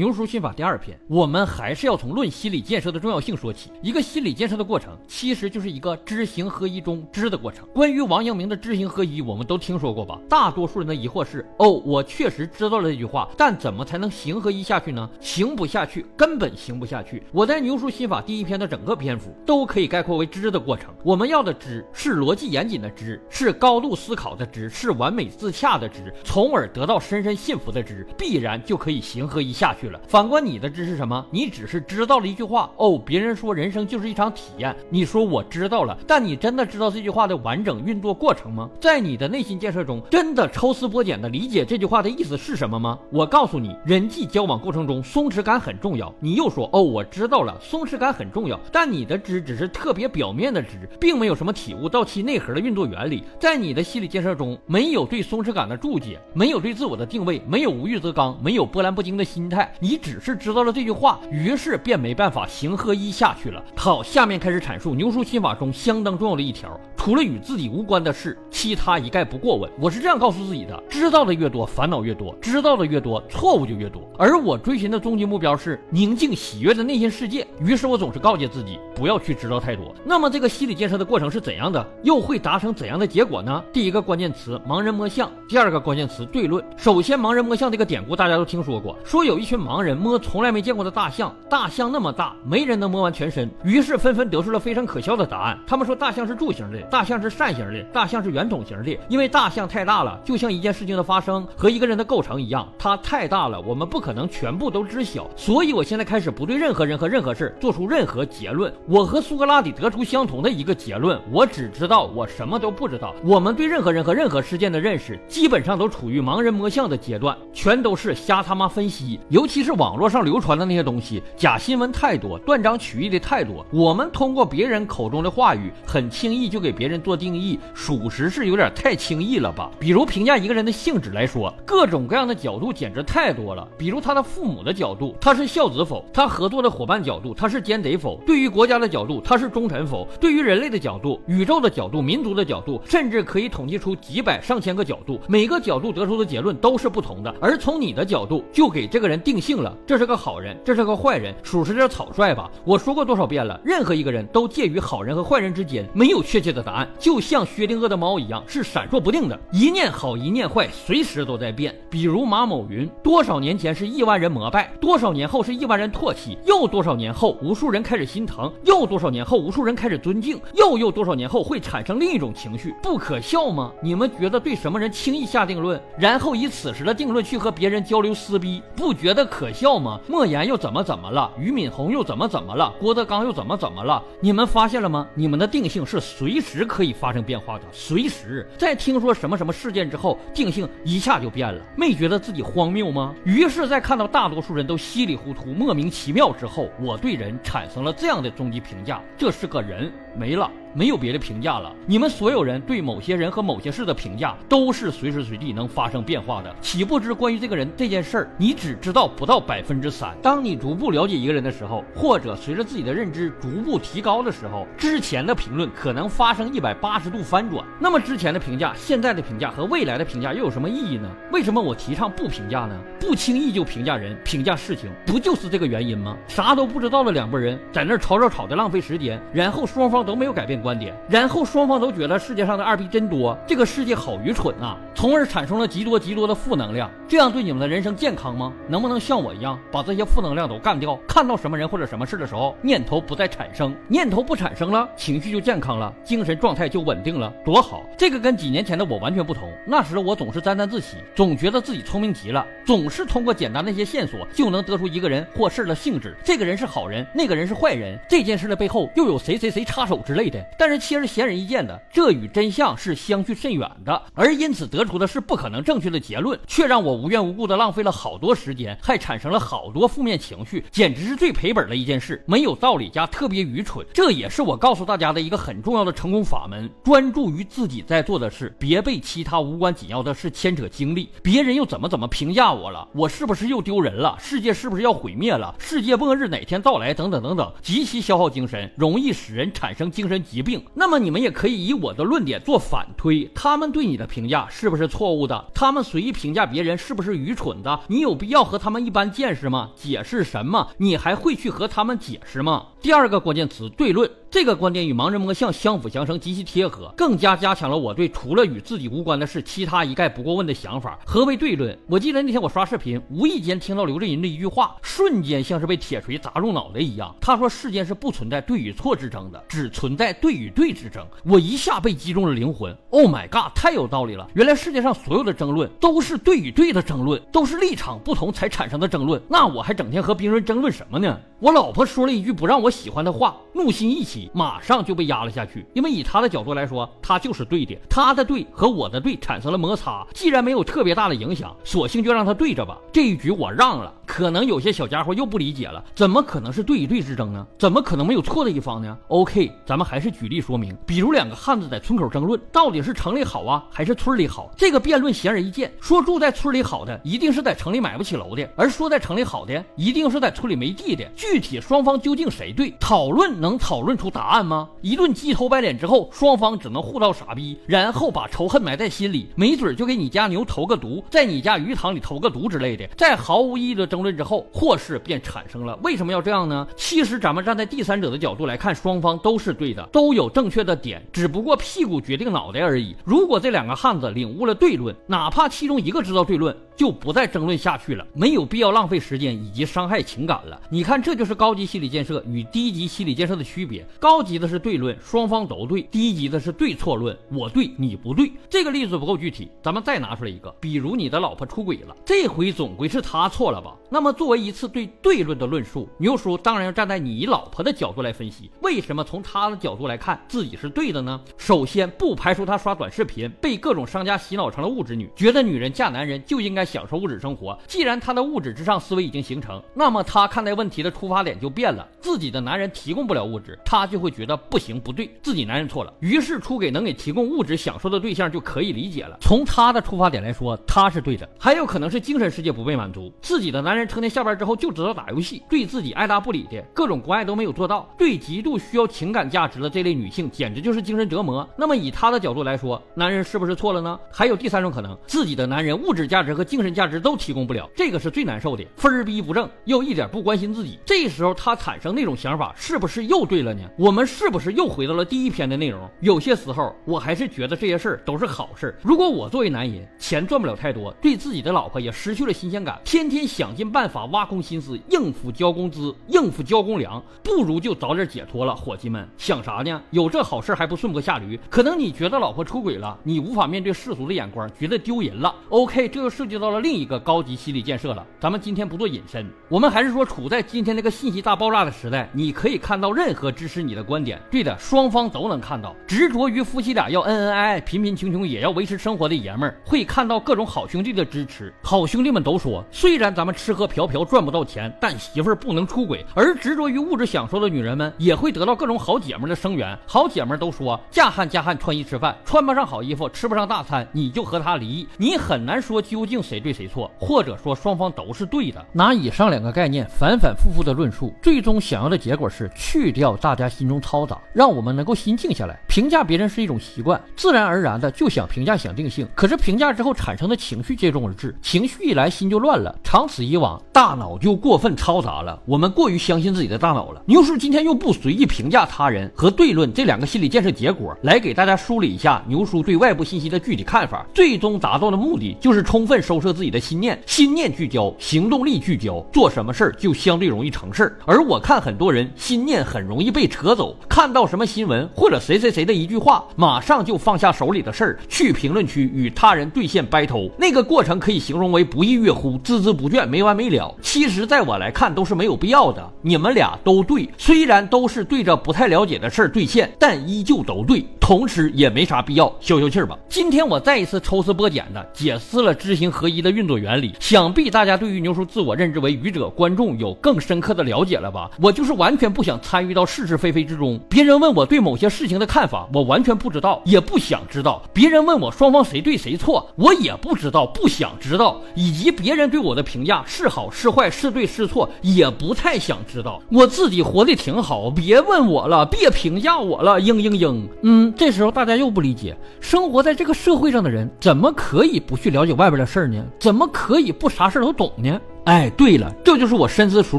牛叔心法第二篇，我们还是要从论心理建设的重要性说起。一个心理建设的过程，其实就是一个知行合一中知的过程。关于王阳明的知行合一，我们都听说过吧？大多数人的疑惑是：哦，我确实知道了这句话，但怎么才能行合一下去呢？行不下去，根本行不下去。我在牛叔心法第一篇的整个篇幅都可以概括为知的过程。我们要的知是逻辑严谨的知，是高度思考的知，是完美自洽的知，从而得到深深信服的知，必然就可以行合一下去。反观你的知是什么？你只是知道了一句话哦。别人说人生就是一场体验，你说我知道了，但你真的知道这句话的完整运作过程吗？在你的内心建设中，真的抽丝剥茧的理解这句话的意思是什么吗？我告诉你，人际交往过程中松弛感很重要。你又说哦，我知道了，松弛感很重要，但你的知只是特别表面的知，并没有什么体悟到其内核的运作原理。在你的心理建设中，没有对松弛感的注解，没有对自我的定位，没有无欲则刚，没有波澜不惊的心态。你只是知道了这句话，于是便没办法行合一下去了。好，下面开始阐述牛叔心法中相当重要的一条：除了与自己无关的事，其他一概不过问。我是这样告诉自己的：知道的越多，烦恼越多；知道的越多，错误就越多。而我追寻的终极目标是宁静喜悦的内心世界。于是我总是告诫自己，不要去知道太多。那么这个心理建设的过程是怎样的？又会达成怎样的结果呢？第一个关键词：盲人摸象；第二个关键词：对论。首先，盲人摸象这个典故大家都听说过，说有一群盲人摸从来没见过的大象，大象那么大，没人能摸完全身，于是纷纷得出了非常可笑的答案。他们说大象是柱形的，大象是扇形的，大象是圆筒形的，因为大象太大了，就像一件事情的发生和一个人的构成一样，它太大了，我们不可能全部都知晓。所以我现在开始不对任何人和任何事做出任何结论。我和苏格拉底得出相同的一个结论：我只知道我什么都不知道。我们对任何人和任何事件的认识，基本上都处于盲人摸象的阶段，全都是瞎他妈分析，尤其是网络上流传的那些东西，假新闻太多，断章取义的太多。我们通过别人口中的话语，很轻易就给别人做定义，属实是有点太轻易了吧？比如评价一个人的性质来说，各种各样的角度简直太多了。比如他的父母的角度，他是孝子否？他合作的伙伴角度，他是奸贼否？对于国家的角度，他是忠臣否？对于人类的角度，宇宙的角度，民族的角度，甚至可以统计出几百上千个角度，每个角度得出的结论都是不同的。而从你的角度，就给这个人定性了，这是个好人，这是个坏人，属实有点草率吧？我说过多少遍了，任何一个人都介于好人和坏人之间，没有确切的答案，就像薛定谔的猫一样，是闪烁不定的，一念好一念坏，随时都在变。比如马某云，多少年前是亿万人膜拜，多少年后是亿万人唾弃，又多少年后无数人开始心疼，又多少年后无数人开始尊敬，又又多少年后会产生另一种情绪，不可笑吗？你们觉得对什么人轻易下定论，然后以此时的定论去和别人交流撕逼，不觉得可笑吗？莫言又怎么怎么了？俞敏洪又怎么怎么了？郭德纲又怎么怎么了？你们发现了吗？你们的定性是随时可以发生变化的，随时在听说什么什么事件之后，定性一下就变了，没觉得自己荒谬吗？于是，在看到大多数人都稀里糊涂、莫名其妙之后，我对人产生了这样的终极评价：这是个人，没了。没有别的评价了。你们所有人对某些人和某些事的评价，都是随时随地能发生变化的。岂不知关于这个人这件事儿，你只知道不到百分之三。当你逐步了解一个人的时候，或者随着自己的认知逐步提高的时候，之前的评论可能发生一百八十度翻转。那么之前的评价、现在的评价和未来的评价又有什么意义呢？为什么我提倡不评价呢？不轻易就评价人、评价事情，不就是这个原因吗？啥都不知道的两拨人在那吵吵吵的浪费时间，然后双方都没有改变。观点，然后双方都觉得世界上的二逼真多，这个世界好愚蠢啊，从而产生了极多极多的负能量。这样对你们的人生健康吗？能不能像我一样把这些负能量都干掉？看到什么人或者什么事的时候，念头不再产生，念头不产生了，情绪就健康了，精神状态就稳定了，多好！这个跟几年前的我完全不同。那时我总是沾沾自喜，总觉得自己聪明极了，总是通过简单的一些线索就能得出一个人或事的性质。这个人是好人，那个人是坏人，这件事的背后又有谁谁谁插手之类的。但是其实显而易见的，这与真相是相去甚远的，而因此得出出的是不可能正确的结论，却让我无缘无故的浪费了好多时间，还产生了好多负面情绪，简直是最赔本的一件事，没有道理加特别愚蠢。这也是我告诉大家的一个很重要的成功法门：专注于自己在做的事，别被其他无关紧要的事牵扯精力。别人又怎么怎么评价我了？我是不是又丢人了？世界是不是要毁灭了？世界末日哪天到来？等等等等，极其消耗精神，容易使人产生精神疾病。那么你们也可以以我的论点做反推，他们对你的评价是不是？是错误的？他们随意评价别人是不是愚蠢的？你有必要和他们一般见识吗？解释什么？你还会去和他们解释吗？第二个关键词对论。这个观点与盲人摸象相辅相成，极其贴合，更加加强了我对除了与自己无关的事，其他一概不过问的想法。何为对论？我记得那天我刷视频，无意间听到刘震云的一句话，瞬间像是被铁锤砸中脑袋一样。他说：“世间是不存在对与错之争的，只存在对与对之争。”我一下被击中了灵魂。Oh my god，太有道理了！原来世界上所有的争论都是对与对的争论，都是立场不同才产生的争论。那我还整天和别人争论什么呢？我老婆说了一句不让我喜欢的话，怒心一起，马上就被压了下去。因为以他的角度来说，他就是对的，他的对和我的对产生了摩擦。既然没有特别大的影响，索性就让他对着吧。这一局我让了。可能有些小家伙又不理解了，怎么可能是对与对之争呢？怎么可能没有错的一方呢？OK，咱们还是举例说明。比如两个汉子在村口争论，到底是城里好啊，还是村里好？这个辩论显而易见，说住在村里好的，一定是在城里买不起楼的；而说在城里好的，一定是在村里没地的。具体双方究竟谁对？对讨论能讨论出答案吗？一顿鸡头白脸之后，双方只能互道傻逼，然后把仇恨埋在心里，没准就给你家牛投个毒，在你家鱼塘里投个毒之类的，在毫无意义的。争论之后，祸事便产生了。为什么要这样呢？其实咱们站在第三者的角度来看，双方都是对的，都有正确的点，只不过屁股决定脑袋而已。如果这两个汉子领悟了对论，哪怕其中一个知道对论，就不再争论下去了，没有必要浪费时间以及伤害情感了。你看，这就是高级心理建设与低级心理建设的区别。高级的是对论，双方都对；低级的是对错论，我对你不对。这个例子不够具体，咱们再拿出来一个，比如你的老婆出轨了，这回总归是她错了吧？那么，作为一次对对论的论述，牛叔当然要站在你老婆的角度来分析，为什么从她的角度来看自己是对的呢？首先，不排除她刷短视频被各种商家洗脑成了物质女，觉得女人嫁男人就应该享受物质生活。既然她的物质至上思维已经形成，那么她看待问题的出发点就变了。自己的男人提供不了物质，她就会觉得不行不对，自己男人错了。于是出给能给提供物质享受的对象就可以理解了。从她的出发点来说，她是对的。还有可能是精神世界不被满足，自己的男人成天下。班之后就知道打游戏，对自己爱答不理的各种关爱都没有做到，对极度需要情感价值的这类女性简直就是精神折磨。那么以她的角度来说，男人是不是错了呢？还有第三种可能，自己的男人物质价值和精神价值都提供不了，这个是最难受的，分儿逼不正，又一点不关心自己。这时候他产生那种想想法，是不是又对了呢？我们是不是又回到了第一篇的内容？有些时候我还是觉得这些事儿都是好事。如果我作为男人，钱赚不了太多，对自己的老婆也失去了新鲜感，天天想尽办法。挖空心思应付交工资、应付交公粮，不如就早点解脱了。伙计们想啥呢？有这好事还不顺坡下驴？可能你觉得老婆出轨了，你无法面对世俗的眼光，觉得丢人了。OK，这又涉及到了另一个高级心理建设了。咱们今天不做引申，我们还是说，处在今天这个信息大爆炸的时代，你可以看到任何支持你的观点。对的，双方都能看到。执着于夫妻俩要恩恩爱爱、贫贫穷穷也要维持生活的爷们儿，会看到各种好兄弟的支持。好兄弟们都说，虽然咱们吃喝嫖嫖。赚不到钱，但媳妇儿不能出轨，而执着于物质享受的女人们也会得到各种好姐们的声援。好姐们都说，嫁汉嫁汉穿衣吃饭，穿不上好衣服，吃不上大餐，你就和他离异。你很难说究竟谁对谁错，或者说双方都是对的。拿以上两个概念反反复复的论述，最终想要的结果是去掉大家心中嘈杂，让我们能够心静下来。评价别人是一种习惯，自然而然的就想评价想定性。可是评价之后产生的情绪接踵而至，情绪一来心就乱了，长此以往大。脑就过分嘈杂了，我们过于相信自己的大脑了。牛叔今天用不随意评价他人和对论这两个心理建设结果，来给大家梳理一下牛叔对外部信息的具体看法。最终达到的目的就是充分收摄自己的心念，心念聚焦，行动力聚焦，做什么事儿就相对容易成事儿。而我看很多人心念很容易被扯走，看到什么新闻或者谁谁谁的一句话，马上就放下手里的事儿，去评论区与他人对线掰头。那个过程可以形容为不亦乐乎，孜孜不倦，没完没了。其实，在我来看，都是没有必要的。你们俩都对，虽然都是对着不太了。解的事儿兑现，但依旧都对。同时也没啥必要消消气儿吧。今天我再一次抽丝剥茧的解释了。知行合一的运作原理，想必大家对于牛叔自我认知为愚者观众有更深刻的了。解了。吧？我就是完全不想参与到是是非非之中。别人问我对某些事情的看法，我完全不知道，也不想知道。别人问我双方谁对谁错，我也不知道，不想知道。以及别人对我的评价是好是坏是对是错，也不太想知道。我自己活得挺好，别问我了，别评价我了，嘤嘤嘤。嗯，这时候大家又不理解，生活在这个社会上的人，怎么可以不去了解外边的事儿呢？怎么可以不啥事儿都懂呢？哎，对了，这就是我深思熟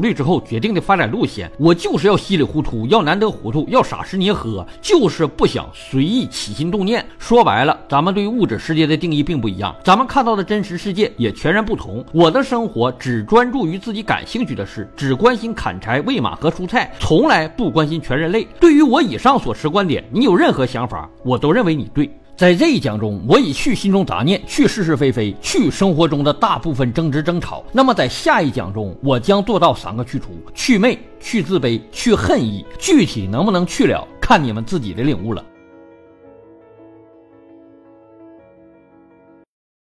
虑之后决定的发展路线。我就是要稀里糊涂，要难得糊涂，要傻吃捏喝，就是不想随意起心动念。说白了，咱们对于物质世界的定义并不一样，咱们看到的真实世界也全然不同。我的生活只专注于自己感兴趣的事，只关心砍柴、喂马和蔬菜，从来不关心全人类。对于我以上所持观点，你有任何想法，我都认为你对。在这一讲中，我已去心中杂念，去是是非非，去生活中的大部分争执争吵。那么在下一讲中，我将做到三个去除：去魅、去自卑、去恨意。具体能不能去了，看你们自己的领悟了。